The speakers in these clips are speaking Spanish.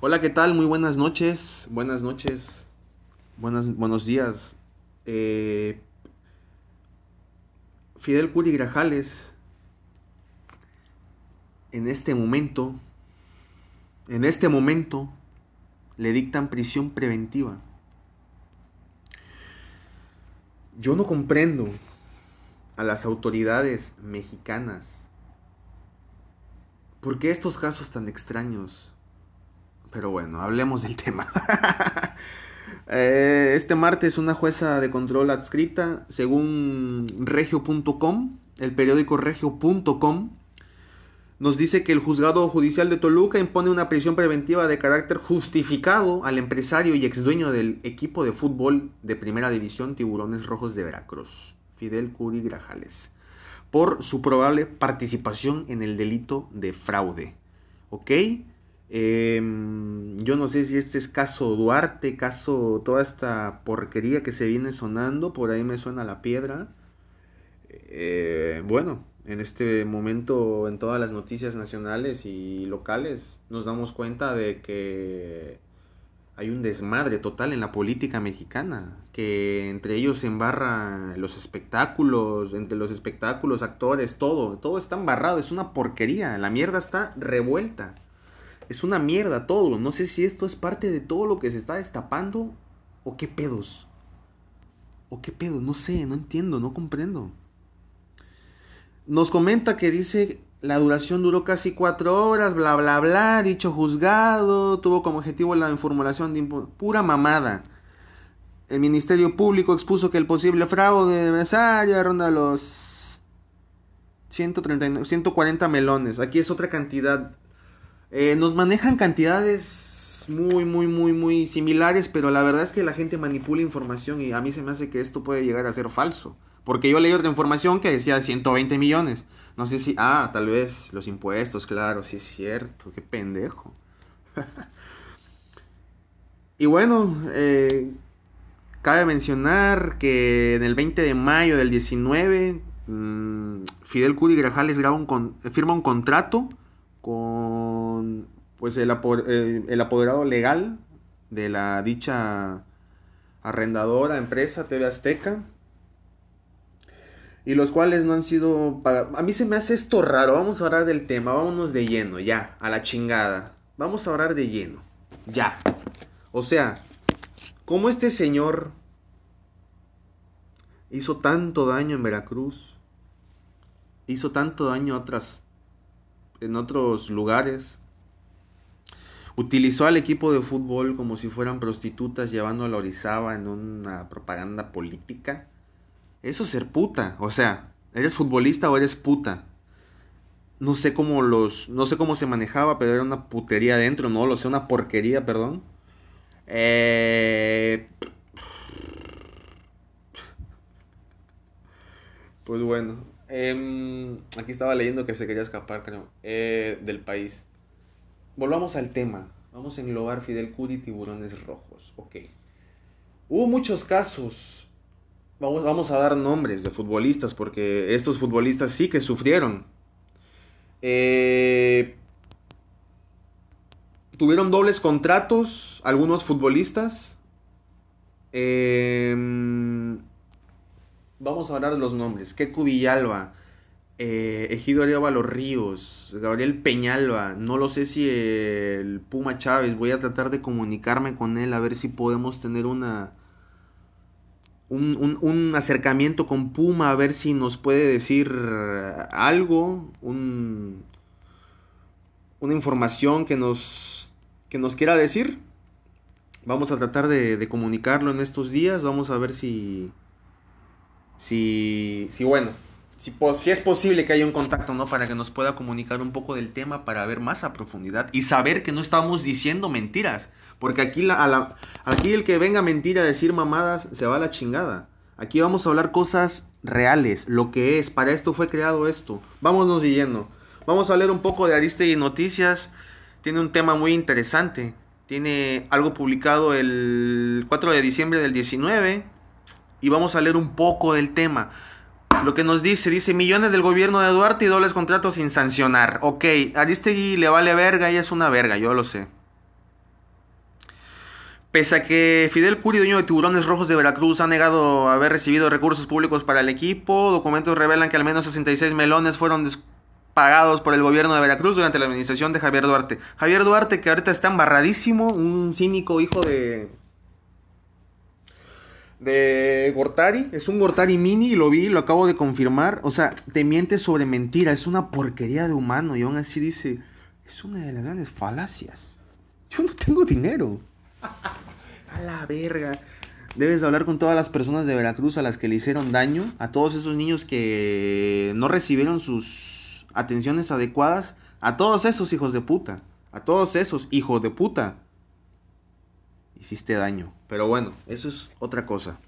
Hola, ¿qué tal? Muy buenas noches. Buenas noches. Buenas, buenos días. Eh, Fidel Curi Grajales, en este momento, en este momento, le dictan prisión preventiva. Yo no comprendo a las autoridades mexicanas por qué estos casos tan extraños. Pero bueno, hablemos del tema. Eh, este martes una jueza de control adscrita, según regio.com, el periódico regio.com, nos dice que el juzgado judicial de Toluca impone una prisión preventiva de carácter justificado al empresario y exdueño del equipo de fútbol de primera división Tiburones Rojos de Veracruz, Fidel Curi Grajales, por su probable participación en el delito de fraude. ¿Ok? Em, yo no sé si este es caso Duarte, caso toda esta porquería que se viene sonando, por ahí me suena la piedra. Eh, bueno, en este momento en todas las noticias nacionales y locales nos damos cuenta de que hay un desmadre total en la política mexicana, que entre ellos se embarra los espectáculos, entre los espectáculos, actores, todo, todo está embarrado, es una porquería, la mierda está revuelta. Es una mierda todo. No sé si esto es parte de todo lo que se está destapando o qué pedos. O qué pedo, no sé, no entiendo, no comprendo. Nos comenta que dice la duración duró casi cuatro horas, bla, bla, bla, dicho juzgado, tuvo como objetivo la información de pura mamada. El Ministerio Público expuso que el posible fraude de Mesaria ronda los 139, 140 melones. Aquí es otra cantidad eh, nos manejan cantidades muy, muy, muy, muy similares, pero la verdad es que la gente manipula información y a mí se me hace que esto puede llegar a ser falso. Porque yo leí otra información que decía 120 millones. No sé si, ah, tal vez los impuestos, claro, sí es cierto, qué pendejo. y bueno, eh, cabe mencionar que en el 20 de mayo del 19, mm, Fidel Cudi Grajales graba un firma un contrato con pues el, apoderado legal de la dicha arrendadora, empresa TV Azteca, y los cuales no han sido pagados. A mí se me hace esto raro, vamos a hablar del tema, vámonos de lleno, ya, a la chingada. Vamos a hablar de lleno, ya. O sea, como este señor hizo tanto daño en Veracruz, hizo tanto daño a otras en otros lugares. Utilizó al equipo de fútbol como si fueran prostitutas llevando a la Orizaba en una propaganda política. Eso es ser puta, o sea, eres futbolista o eres puta. No sé cómo los no sé cómo se manejaba, pero era una putería adentro, no lo sé, una porquería, perdón. Eh... Pues bueno, Em, aquí estaba leyendo que se quería escapar, creo, eh, del país. Volvamos al tema. Vamos a englobar Fidel Cudi tiburones rojos. Ok. Hubo muchos casos. Vamos, vamos a dar nombres de futbolistas porque estos futbolistas sí que sufrieron. Eh, tuvieron dobles contratos algunos futbolistas. Eh, Vamos a hablar de los nombres. Keku Villalba, eh, Ejido Los Ríos, Gabriel Peñalba, no lo sé si el Puma Chávez, voy a tratar de comunicarme con él a ver si podemos tener una un, un, acercamiento con Puma, a ver si nos puede decir algo, un, una información que nos, que nos quiera decir. Vamos a tratar de comunicarlo en estos días, vamos a ver si, si, si bueno, si, si, es posible que haya un contacto, ¿no? Para que nos pueda comunicar un poco del tema, para ver más a profundidad y saber que no estamos diciendo mentiras. Porque aquí, la, a la, aquí el que venga a mentir a decir mamadas se va a la chingada. Aquí vamos a hablar cosas reales, lo que es. Para esto fue creado esto. Vámonos siguiendo. Vamos a leer un poco de Aristegui Noticias. Tiene un tema muy interesante. Tiene algo publicado el 4 de diciembre del 19 y vamos a leer un poco del tema. Lo que nos dice, dice millones del gobierno de Duarte y dobles contratos sin sancionar. Ok, Aristegui le vale verga, ella es una verga, yo lo sé. Pese a que Fidel Curi, dueño de Tiburones Rojos de Veracruz, ha negado haber recibido recursos públicos para el equipo, documentos revelan que al menos 66 melones fueron pagados por el gobierno de Veracruz durante la administración de Javier Duarte. Javier Duarte, que ahorita está embarradísimo, un cínico hijo de. De Gortari. Es un Gortari mini, lo vi, lo acabo de confirmar. O sea, te miente sobre mentira, es una porquería de humano y aún así dice: es una de las grandes falacias. Yo no tengo dinero. A la verga. Debes de hablar con todas las personas de Veracruz a las que le hicieron daño, a todos esos niños que no recibieron sus atenciones adecuadas, a todos esos hijos de puta, a todos esos hijos de puta. Hiciste daño, pero bueno, eso es otra cosa.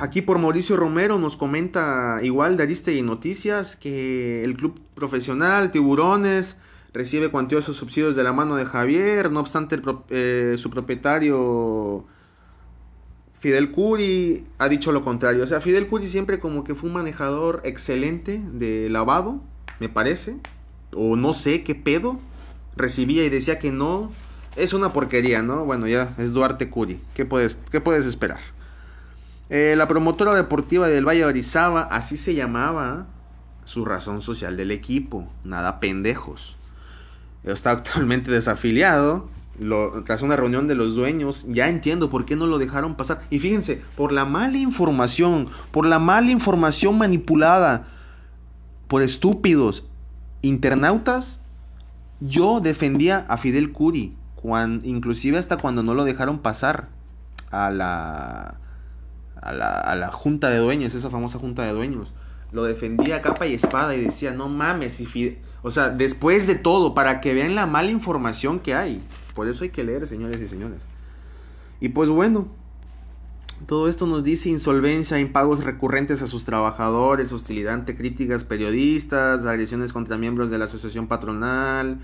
Aquí por Mauricio Romero nos comenta igual de y Noticias que el club profesional Tiburones recibe cuantiosos subsidios de la mano de Javier, no obstante eh, su propietario Fidel Curi ha dicho lo contrario. O sea, Fidel Curi siempre como que fue un manejador excelente de lavado, me parece, o no sé qué pedo, recibía y decía que no. Es una porquería, ¿no? Bueno, ya es Duarte Curi. ¿Qué puedes, qué puedes esperar? Eh, la promotora deportiva del Valle de Orizaba, así se llamaba su razón social del equipo. Nada pendejos está actualmente desafiliado. Lo, tras una reunión de los dueños, ya entiendo por qué no lo dejaron pasar. Y fíjense, por la mala información, por la mala información manipulada por estúpidos internautas, yo defendía a Fidel Curi, inclusive hasta cuando no lo dejaron pasar a la, a la, a la junta de dueños, esa famosa junta de dueños lo defendía capa y espada y decía, no mames, o sea, después de todo, para que vean la mala información que hay. Por eso hay que leer, señores y señores. Y pues bueno, todo esto nos dice insolvencia, impagos recurrentes a sus trabajadores, hostilidad ante críticas periodistas, agresiones contra miembros de la asociación patronal,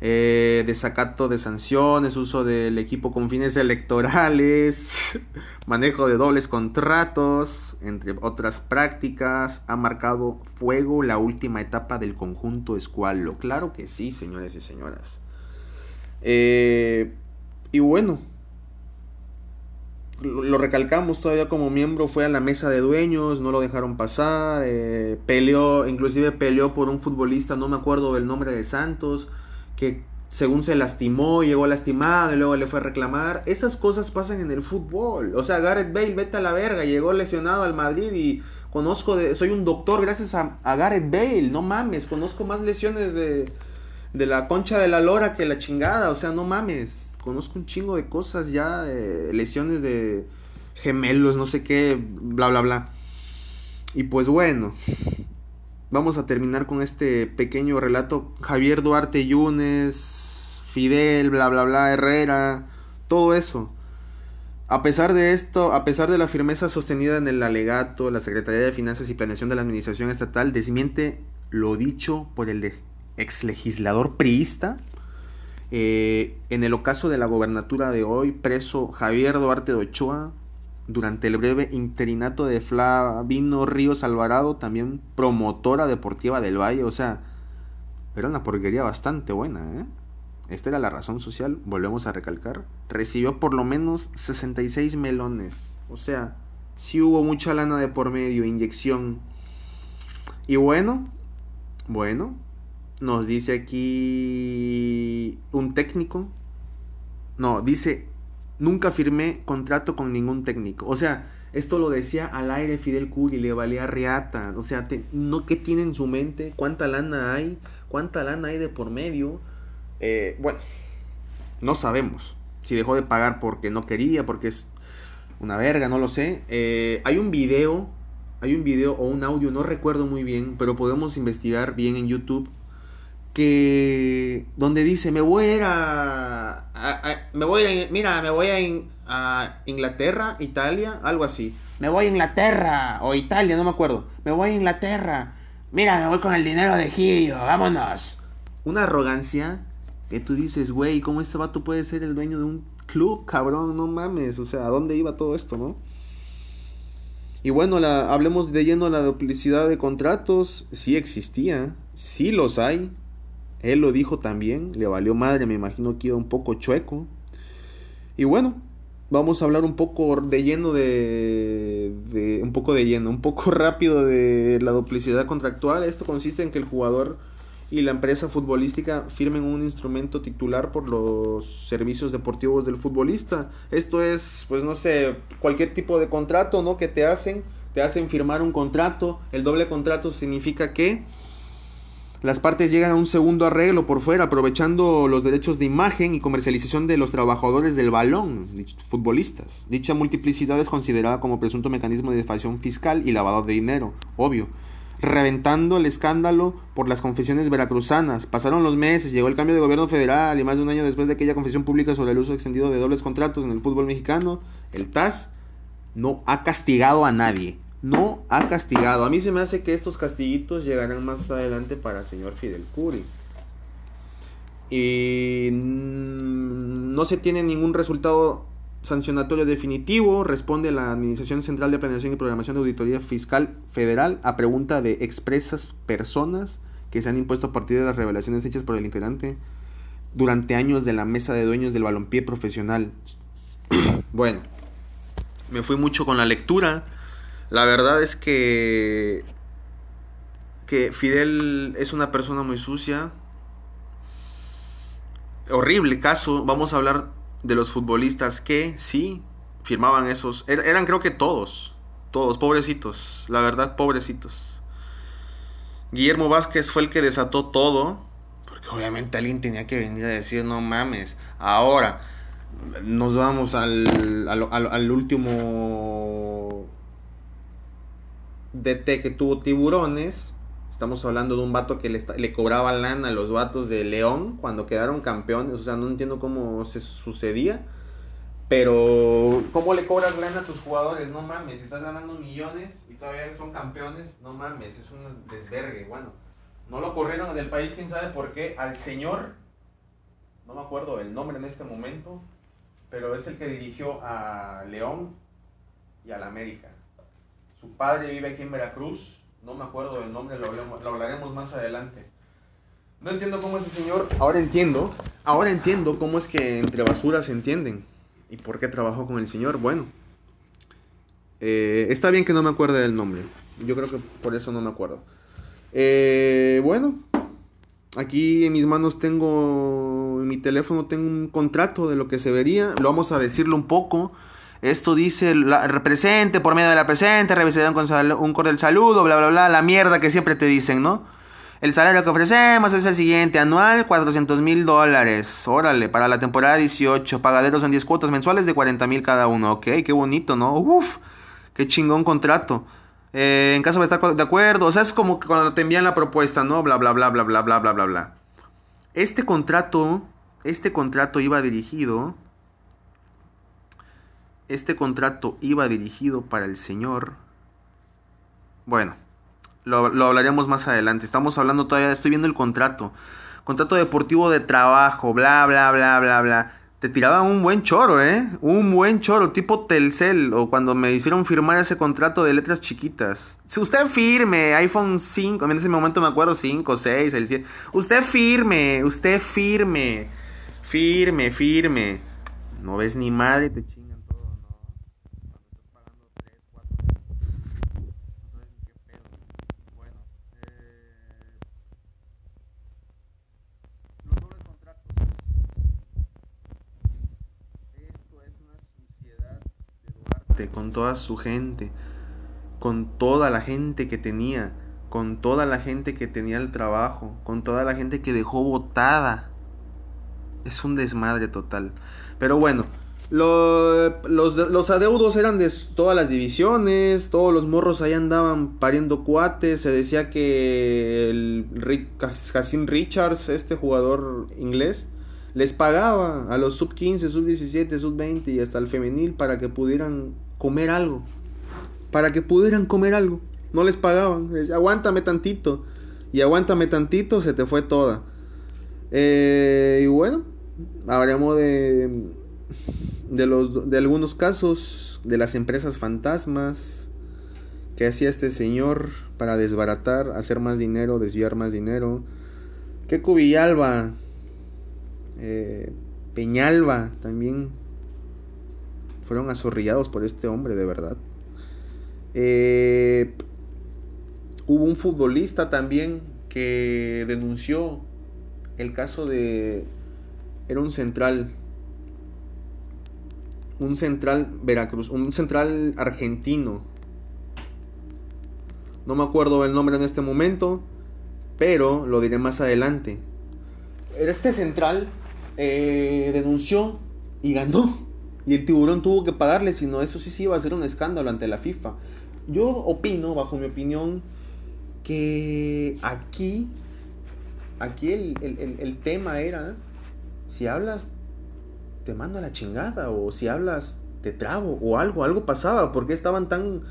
eh, desacato de sanciones, uso del equipo con fines electorales, manejo de dobles contratos, entre otras prácticas, ha marcado fuego la última etapa del conjunto escualo. Claro que sí, señores y señoras. Eh, y bueno, lo, recalcamos todavía como miembro, fue a la mesa de dueños, no lo dejaron pasar, eh, peleó, inclusive peleó por un futbolista, no me acuerdo del nombre de Santos, que según se lastimó, llegó lastimado y luego le fue a reclamar. Esas cosas pasan en el fútbol. O sea, Gareth Bale, vete a la verga, llegó lesionado al Madrid y conozco, de, soy un doctor gracias a, Gareth Bale, no mames, conozco más lesiones de, de la concha de la lora que la chingada, o sea, no mames, conozco un chingo de cosas ya, lesiones de gemelos, no sé qué, bla, bla, bla. Y pues bueno, Vamos a terminar con este pequeño relato. Javier Duarte Yunes, Fidel, bla, bla, bla, Herrera, todo eso. A pesar de esto, a pesar de la firmeza sostenida en el alegato, la Secretaría de Finanzas y Planeación de la Administración Estatal desmiente lo dicho por el ex legislador priista. Eh, en el ocaso de la gobernatura de hoy, preso Javier Duarte de Ochoa, durante el breve interinato de Flavino Ríos Alvarado, también promotora deportiva del Valle, o sea, era una porquería bastante buena, ¿eh? Esta era la razón social, volvemos a recalcar. Recibió por lo menos 66 melones. O sea, sí hubo mucha lana de por medio, inyección. Y bueno, bueno, nos dice aquí un técnico. No, dice Nunca firmé contrato con ningún técnico. O sea, esto lo decía al aire Fidel Curi, le valía riata. O sea, no, ¿qué tiene en su mente? ¿Cuánta lana hay? ¿Cuánta lana hay de por medio? Eh, bueno, no sabemos. Si dejó de pagar porque no quería, porque es una verga, no lo sé. Eh, hay un video, hay un video o un audio, no recuerdo muy bien, pero podemos investigar bien en YouTube que donde dice me voy a a, me voy mira me voy a, Inglaterra Italia algo así. Me voy a Inglaterra o Italia no me acuerdo. Me voy a Inglaterra. Mira me voy con el dinero de Gillo vámonos una arrogancia que tú dices güey cómo este vato puede ser el dueño de un club cabrón no mames o sea a dónde iba todo esto no y bueno, la, hablemos de lleno la duplicidad de contratos. Sí existía, sí los hay, él lo dijo también, le valió madre, me imagino que iba un poco chueco. Y bueno, vamos a hablar un poco de lleno de, un poco de lleno, un poco rápido de la duplicidad contractual. Esto consiste en que el jugador y la empresa futbolística firmen un instrumento titular por los servicios deportivos del futbolista. Esto es, pues no sé, cualquier tipo de contrato, ¿no? Que te hacen, te hacen firmar un contrato. El doble contrato significa que las partes llegan a un segundo arreglo por fuera, aprovechando los derechos de imagen y comercialización de los trabajadores del balón, futbolistas. Dicha multiplicidad es considerada como presunto mecanismo de defacción fiscal y lavado de dinero, obvio reventando el escándalo por las confesiones veracruzanas. Pasaron los meses, llegó el cambio de gobierno federal y más de un año después de aquella confesión pública sobre el uso extendido de dobles contratos en el fútbol mexicano, el TAS no ha castigado a nadie. No ha castigado. A mí se me hace que estos castiguitos llegarán más adelante para el señor Fidel Curi. Y no se tiene ningún resultado sancionatorio definitivo, responde la Administración Central de Planeación y Programación de Auditoría Fiscal Federal a pregunta de expresas personas que se han impuesto a partir de las revelaciones hechas por el integrante durante años de la mesa de dueños del balompié profesional. bueno, me fui mucho con la lectura. La verdad es que que Fidel es una persona muy sucia. Horrible caso. Vamos a hablar de los futbolistas que sí firmaban esos. Er, eran creo que todos. Todos, pobrecitos. La verdad, pobrecitos. Guillermo Vázquez fue el que desató todo. Porque obviamente alguien tenía que venir a decir, no mames. Ahora, nos vamos al, al, al último DT que tuvo tiburones Estamos hablando de un vato que le, le cobraba lana a los vatos de León cuando quedaron campeones. O sea, no entiendo cómo se sucedía. Pero, ¿cómo le cobras lana a tus jugadores? No mames, estás ganando millones y todavía son campeones. No mames, es un desvergue. Bueno, no lo corrieron del país, quién sabe por qué. Al señor, no me acuerdo el nombre en este momento, pero es el que dirigió a León y a la América. Su padre vive aquí en Veracruz no me acuerdo del nombre, lo, hablaremos más adelante. No entiendo cómo ese señor, ahora entiendo, ahora entiendo cómo es que entre basuras se entienden y por qué trabajó con el señor. Bueno, eh, está bien que no me acuerde del nombre. Yo creo que por eso no me acuerdo. Eh, bueno, aquí en mis manos tengo, en mi teléfono tengo un contrato de lo que se vería. Lo vamos a decirlo un poco. Esto dice, la, presente, por medio de la presente, revisarán un cordial saludo, bla, bla, bla, la mierda que siempre te dicen, ¿no? El salario que ofrecemos es el siguiente, anual 400 mil dólares, órale, para la temporada 18, pagaderos en 10 cuotas mensuales de 40 mil cada uno, ok, qué bonito, ¿no? Uf, qué chingón contrato. Eh, en caso de estar de acuerdo, o sea, es como que cuando te envían la propuesta, ¿no? bla Bla, bla, bla, bla, bla, bla, bla, bla. Este contrato, este contrato iba dirigido este contrato iba dirigido para el señor... Bueno, lo, hablaremos más adelante. Estamos hablando todavía, estoy viendo el contrato. Contrato deportivo de trabajo, bla, bla, bla, bla, bla. Te tiraba un buen choro, ¿eh? Un buen choro, tipo Telcel, o cuando me hicieron firmar ese contrato de letras chiquitas. Si usted firme, iPhone 5, en ese momento me acuerdo 5, 6, el 7. Usted firme, usted firme, firme, firme. No ves ni madre, te con toda su gente, con toda la gente que tenía, con toda la gente que tenía el trabajo, con toda la gente que dejó votada. Es un desmadre total. Pero bueno, los, adeudos eran de todas las divisiones, todos los morros ahí andaban pariendo cuates, se decía que el Cassim Richards, este jugador inglés, les pagaba a los sub 15, sub 17, sub 20 y hasta el femenil para que pudieran comer algo. Para que pudieran comer algo. No les pagaban. aguántame tantito. Y aguántame tantito, se te fue toda. Eh, y bueno, hablaremos de, de, los, de algunos casos de las empresas fantasmas que hacía este señor para desbaratar, hacer más dinero, desviar más dinero. Que Cubillalba, eh, Peñalba también Fueron azorrillados por este hombre, de verdad. Eh, hubo un futbolista también que denunció el caso de... Era un central. Un central Veracruz. Un central argentino. No me acuerdo el nombre en este momento. Pero lo diré más adelante. Este central eh, denunció y ganó. Y el tiburón tuvo que pagarle, si no, eso sí sí iba a ser un escándalo ante la FIFA. Yo opino, bajo mi opinión, que aquí, aquí el, tema era, si hablas, te mando a la chingada, o si hablas, te trabo, o algo, algo pasaba, porque estaban tan,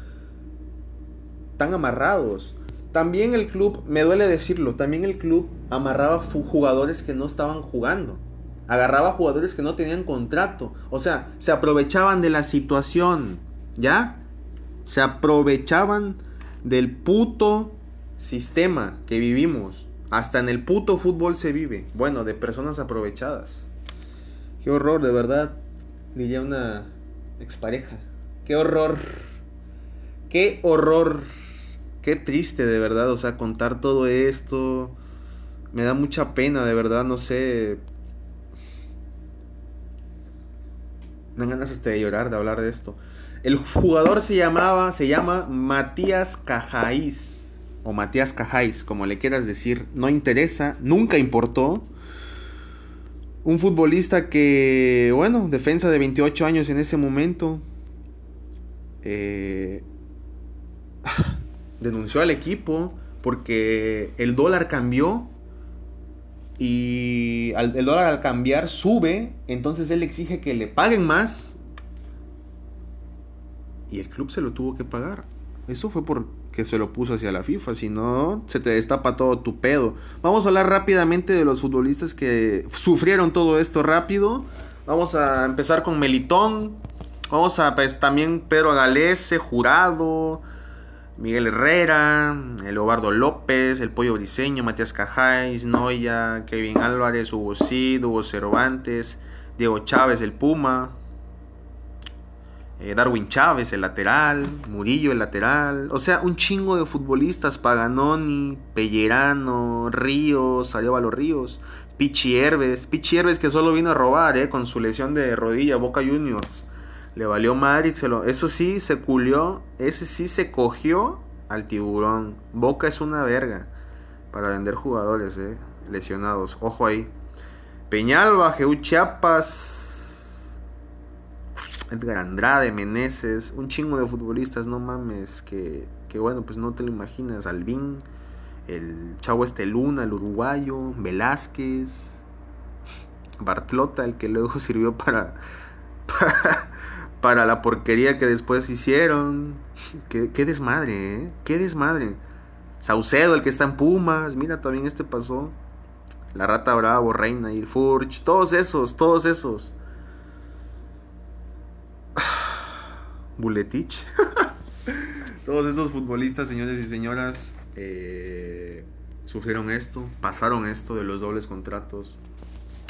tan amarrados. También el club, me duele decirlo, también el club amarraba jugadores que no estaban jugando. Agarraba jugadores que no tenían contrato. O sea, se aprovechaban de la situación. ¿Ya? Se aprovechaban del puto sistema que vivimos. Hasta en el puto fútbol se vive. Bueno, de personas aprovechadas. Qué horror, de verdad. Diría una expareja. Qué horror. Qué horror. Qué triste, de verdad. O sea, contar todo esto. Me da mucha pena, de verdad. No sé. Me dan ganas hasta de llorar de hablar de esto. El jugador se llamaba, se llama Matías Cajáis. O Matías Cajáis, como le quieras decir. No interesa, nunca importó. Un futbolista que, bueno, defensa de 28 años en ese momento. Eh, denunció al equipo porque el dólar cambió y el dólar al cambiar sube, entonces él exige que le paguen más y el club se lo tuvo que pagar. Eso fue porque se lo puso hacia la FIFA, si no se te destapa todo tu pedo. Vamos a hablar rápidamente de los futbolistas que sufrieron todo esto rápido. Vamos a empezar con Melitón. Vamos a pues también Pedro Galese, Jurado, Miguel Herrera, el Obardo López, el Pollo Briseño, Matías Cajáis, Noya, Kevin Álvarez, Hugo Cid, Hugo Cervantes, Diego Chávez, el Puma, eh, Darwin Chávez, el lateral, Murillo, el lateral, o sea, un chingo de futbolistas, Paganoni, Pellerano, Ríos, los Ríos, Pichi Herbes, Pichi Herbes que solo vino a robar, eh, con su lesión de rodilla, Boca Juniors. Le valió Madrid, se lo, eso sí, se culió, ese sí se cogió al tiburón. Boca es una verga para vender jugadores, eh, lesionados. Ojo ahí. Peñalba, Geu Chiapas, Edgar Andrade, Meneses, un chingo de futbolistas, no mames, que, que bueno, pues no te lo imaginas. Albín, el chavo este Luna, el uruguayo, Velázquez, Bartlota, el que luego sirvió para para la porquería que después hicieron. Qué, desmadre, ¿eh? Qué desmadre. Saucedo, el que está en Pumas, mira, también este pasó. La Rata Bravo, Reina y Furch, todos esos, todos esos. Buletich. todos estos futbolistas, señores y señoras, eh, sufrieron esto, pasaron esto de los dobles contratos.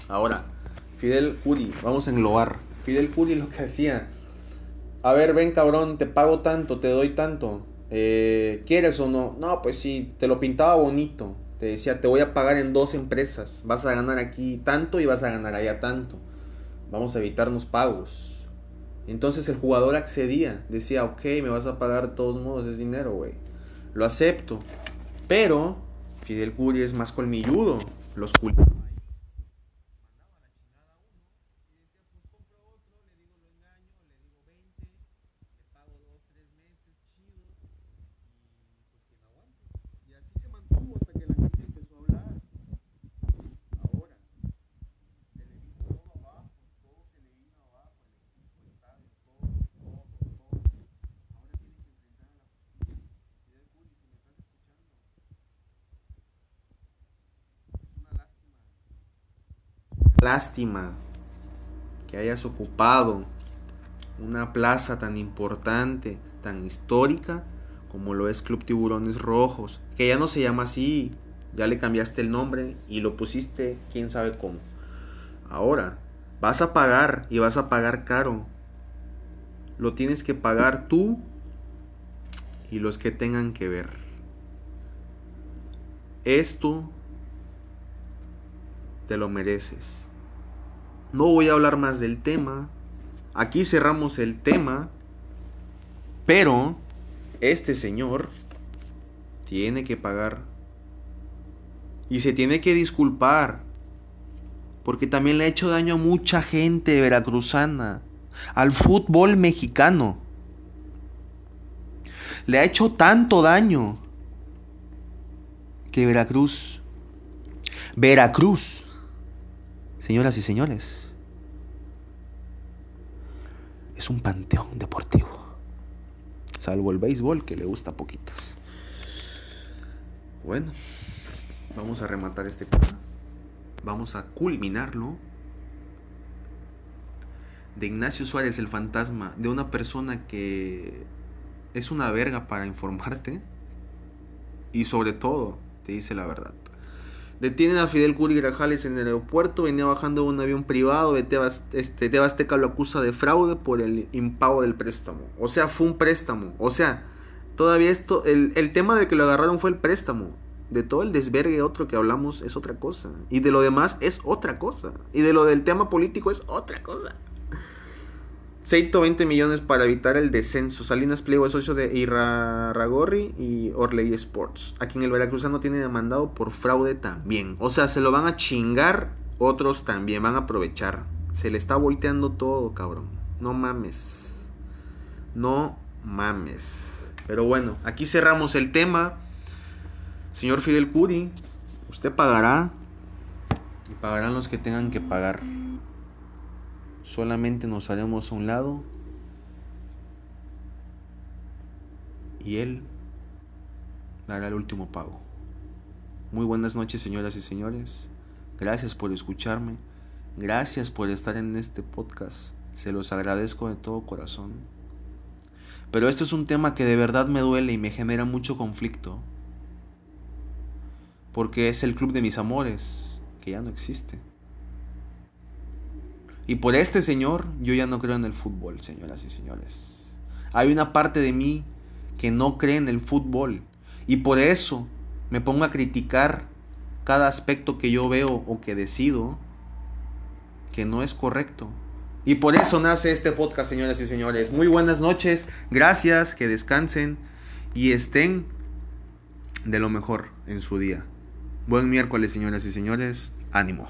Ahora, Fidel Curi, vamos a englobar. Fidel Curi lo que hacía a ver, ven cabrón, te pago tanto, te doy tanto. Eh, ¿Quieres o no? No, pues sí, te lo pintaba bonito. Te decía, te voy a pagar en dos empresas. Vas a ganar aquí tanto y vas a ganar allá tanto. Vamos a evitarnos pagos. Entonces el jugador accedía. Decía, ok, me vas a pagar de todos modos ese dinero, güey. Lo acepto. Pero Fidel Curi es más colmilludo. Los lástima que hayas ocupado una plaza tan importante, tan histórica como lo es Club Tiburones Rojos, que ya no se llama así, ya le cambiaste el nombre y lo pusiste quién sabe cómo. Ahora, vas a pagar y vas a pagar caro lo tienes que pagar tú y los que tengan que ver. Esto te lo mereces. No voy a hablar más del tema. Aquí cerramos el tema. Pero este señor tiene que pagar. Y se tiene que disculpar. Porque también le ha hecho daño a mucha gente veracruzana. Al fútbol mexicano. Le ha hecho tanto daño que Veracruz, Veracruz, señoras y señores, es un panteón deportivo. Salvo el béisbol que le gusta a poquitos. Bueno, vamos a rematar este tema. Vamos a culminarlo. De Ignacio Suárez, el fantasma, de una persona que es una verga para informarte y sobre todo te dice la verdad. Detienen a Fidel Curi Grajales en el aeropuerto, venía bajando un avión privado Tebas, este, Tebasteca lo acusa de fraude por el impago del préstamo. O sea, fue un préstamo. O sea, todavía esto, el, el tema de que lo agarraron fue el préstamo. De todo el desvergue otro que hablamos es otra cosa. Y de lo demás es otra cosa. Y de lo del tema político es otra cosa. 120 millones para evitar el descenso. Salinas Pliego es socio de Irarragorri y Orley Sports, a quien el veracruzano tiene demandado por fraude también. O sea, se lo van a chingar, otros también van a aprovechar. Se le está volteando todo, cabrón. No mames. No mames. Pero bueno, aquí cerramos el tema. Señor Fidel Curi, usted pagará y pagarán los que tengan que pagar solamente nos haremos a un lado y Él dará el último pago. Muy buenas noches, señoras y señores. Gracias por escucharme. Gracias por estar en este podcast. Se los agradezco de todo corazón. Pero esto es un tema que de verdad me duele y me genera mucho conflicto. Porque es el club de mis amores, que ya no existe. Y por este señor yo ya no creo en el fútbol, señoras y señores. Hay una parte de mí que no cree en el fútbol. Y por eso me pongo a criticar cada aspecto que yo veo o que decido que no es correcto. Y por eso nace este podcast, señoras y señores. Muy buenas noches, gracias, que descansen y estén de lo mejor en su día. Buen miércoles, señoras y señores. Ánimo.